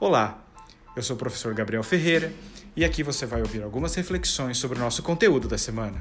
Olá, eu sou o professor Gabriel Ferreira e aqui você vai ouvir algumas reflexões sobre o nosso conteúdo da semana.